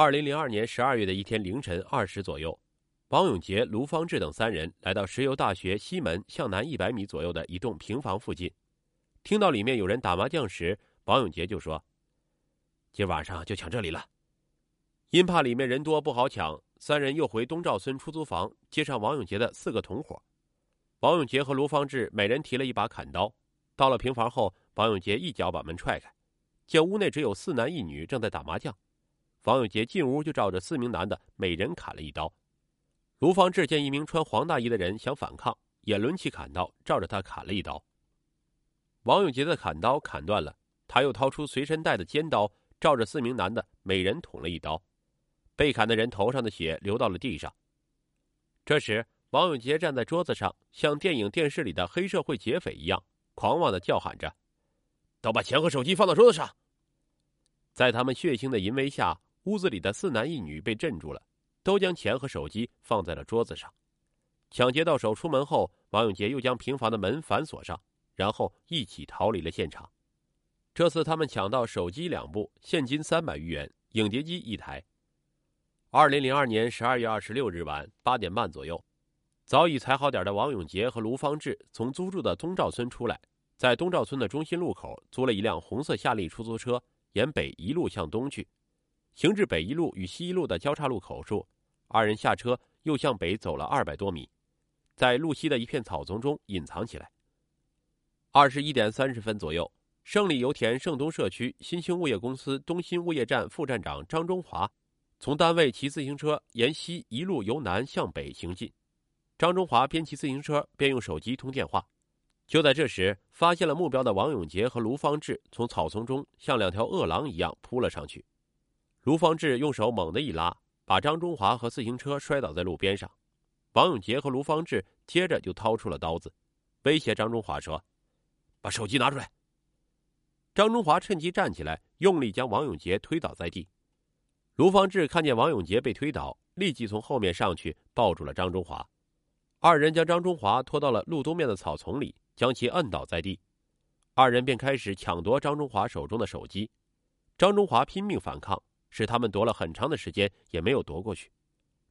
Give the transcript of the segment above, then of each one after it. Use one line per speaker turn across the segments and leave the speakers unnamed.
二零零二年十二月的一天凌晨二时左右，王永杰、卢方志等三人来到石油大学西门向南一百米左右的一栋平房附近，听到里面有人打麻将时，王永杰就说：“今晚上就抢这里了。”因怕里面人多不好抢，三人又回东赵村出租房接上王永杰的四个同伙。王永杰和卢方志每人提了一把砍刀，到了平房后，王永杰一脚把门踹开，见屋内只有四男一女正在打麻将。王永杰进屋就照着四名男的每人砍了一刀，卢方志见一名穿黄大衣的人想反抗，也抡起砍刀照着他砍了一刀。王永杰的砍刀砍断了，他又掏出随身带的尖刀，照着四名男的每人捅了一刀，被砍的人头上的血流到了地上。这时，王永杰站在桌子上，像电影电视里的黑社会劫匪一样，狂妄的叫喊着：“都把钱和手机放到桌子上！”在他们血腥的淫威下。屋子里的四男一女被镇住了，都将钱和手机放在了桌子上。抢劫到手，出门后，王永杰又将平房的门反锁上，然后一起逃离了现场。这次他们抢到手机两部，现金三百余元，影碟机一台。二零零二年十二月二十六日晚八点半左右，早已踩好点的王永杰和卢方志从租住的东赵村出来，在东赵村的中心路口租了一辆红色夏利出租车，沿北一路向东去。行至北一路与西一路的交叉路口处，二人下车，又向北走了二百多米，在路西的一片草丛中隐藏起来。二十一点三十分左右，胜利油田盛东社区新兴物业公司东新物业站副站长张中华从单位骑自行车沿西一路由南向北行进。张中华边骑自行车边用手机通电话。就在这时，发现了目标的王永杰和卢方志从草丛中像两条饿狼一样扑了上去。卢方志用手猛地一拉，把张中华和自行车摔倒在路边上。王永杰和卢方志接着就掏出了刀子，威胁张中华说：“把手机拿出来。”张中华趁机站起来，用力将王永杰推倒在地。卢方志看见王永杰被推倒，立即从后面上去抱住了张中华。二人将张中华拖到了路东面的草丛里，将其摁倒在地。二人便开始抢夺张中华手中的手机。张中华拼命反抗。使他们夺了很长的时间，也没有夺过去。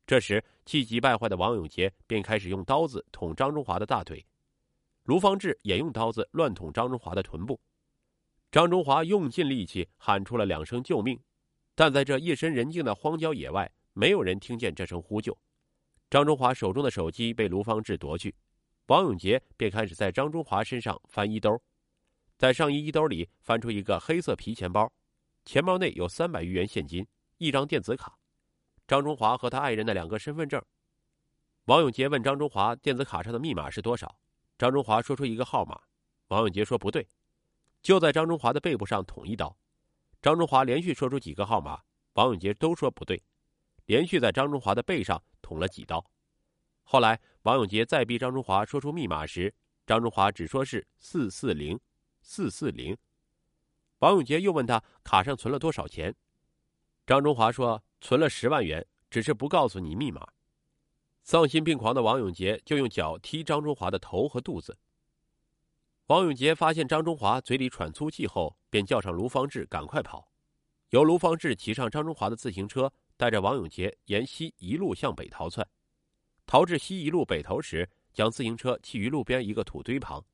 这时，气急败坏的王永杰便开始用刀子捅张中华的大腿，卢方志也用刀子乱捅张中华的臀部。张中华用尽力气喊出了两声救命，但在这夜深人静的荒郊野外，没有人听见这声呼救。张中华手中的手机被卢方志夺去，王永杰便开始在张中华身上翻衣兜，在上衣衣兜里翻出一个黑色皮钱包。钱包内有三百余元现金，一张电子卡，张中华和他爱人的两个身份证。王永杰问张中华：“电子卡上的密码是多少？”张中华说出一个号码。王永杰说：“不对。”就在张中华的背部上捅一刀。张中华连续说出几个号码，王永杰都说不对，连续在张中华的背上捅了几刀。后来，王永杰再逼张中华说出密码时，张中华只说是四四零，四四零。王永杰又问他卡上存了多少钱，张中华说存了十万元，只是不告诉你密码。丧心病狂的王永杰就用脚踢张中华的头和肚子。王永杰发现张中华嘴里喘粗气后，便叫上卢方志赶快跑，由卢方志骑上张中华的自行车，带着王永杰沿西一路向北逃窜。逃至西一路北头时，将自行车弃于路边一个土堆旁。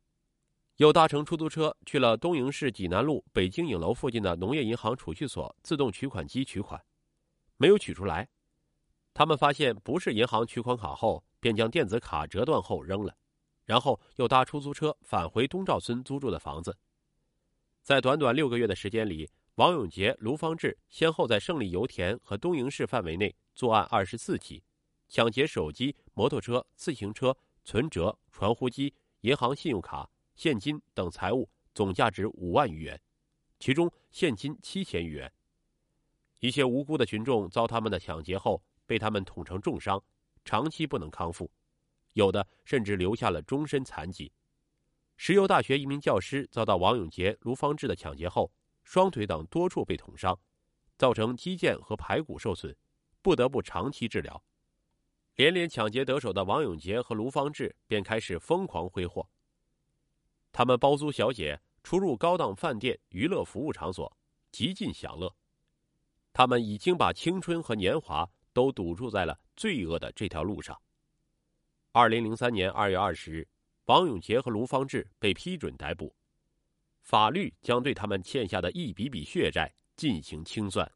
又搭乘出租车去了东营市济南路北京影楼附近的农业银行储蓄所自动取款机取款，没有取出来。他们发现不是银行取款卡后，便将电子卡折断后扔了，然后又搭出租车返回东赵村租住的房子。在短短六个月的时间里，王永杰、卢方志先后在胜利油田和东营市范围内作案二十四起，抢劫手机、摩托车、自行车、存折、传呼机、银行信用卡。现金等财物总价值五万余元，其中现金七千余元。一些无辜的群众遭他们的抢劫后，被他们捅成重伤，长期不能康复，有的甚至留下了终身残疾。石油大学一名教师遭到王永杰、卢方志的抢劫后，双腿等多处被捅伤，造成肌腱和排骨受损，不得不长期治疗。连连抢劫得手的王永杰和卢方志便开始疯狂挥霍。他们包租小姐，出入高档饭店、娱乐服务场所，极尽享乐。他们已经把青春和年华都赌注在了罪恶的这条路上。二零零三年二月二十日，王永杰和卢方志被批准逮捕，法律将对他们欠下的一笔笔血债进行清算。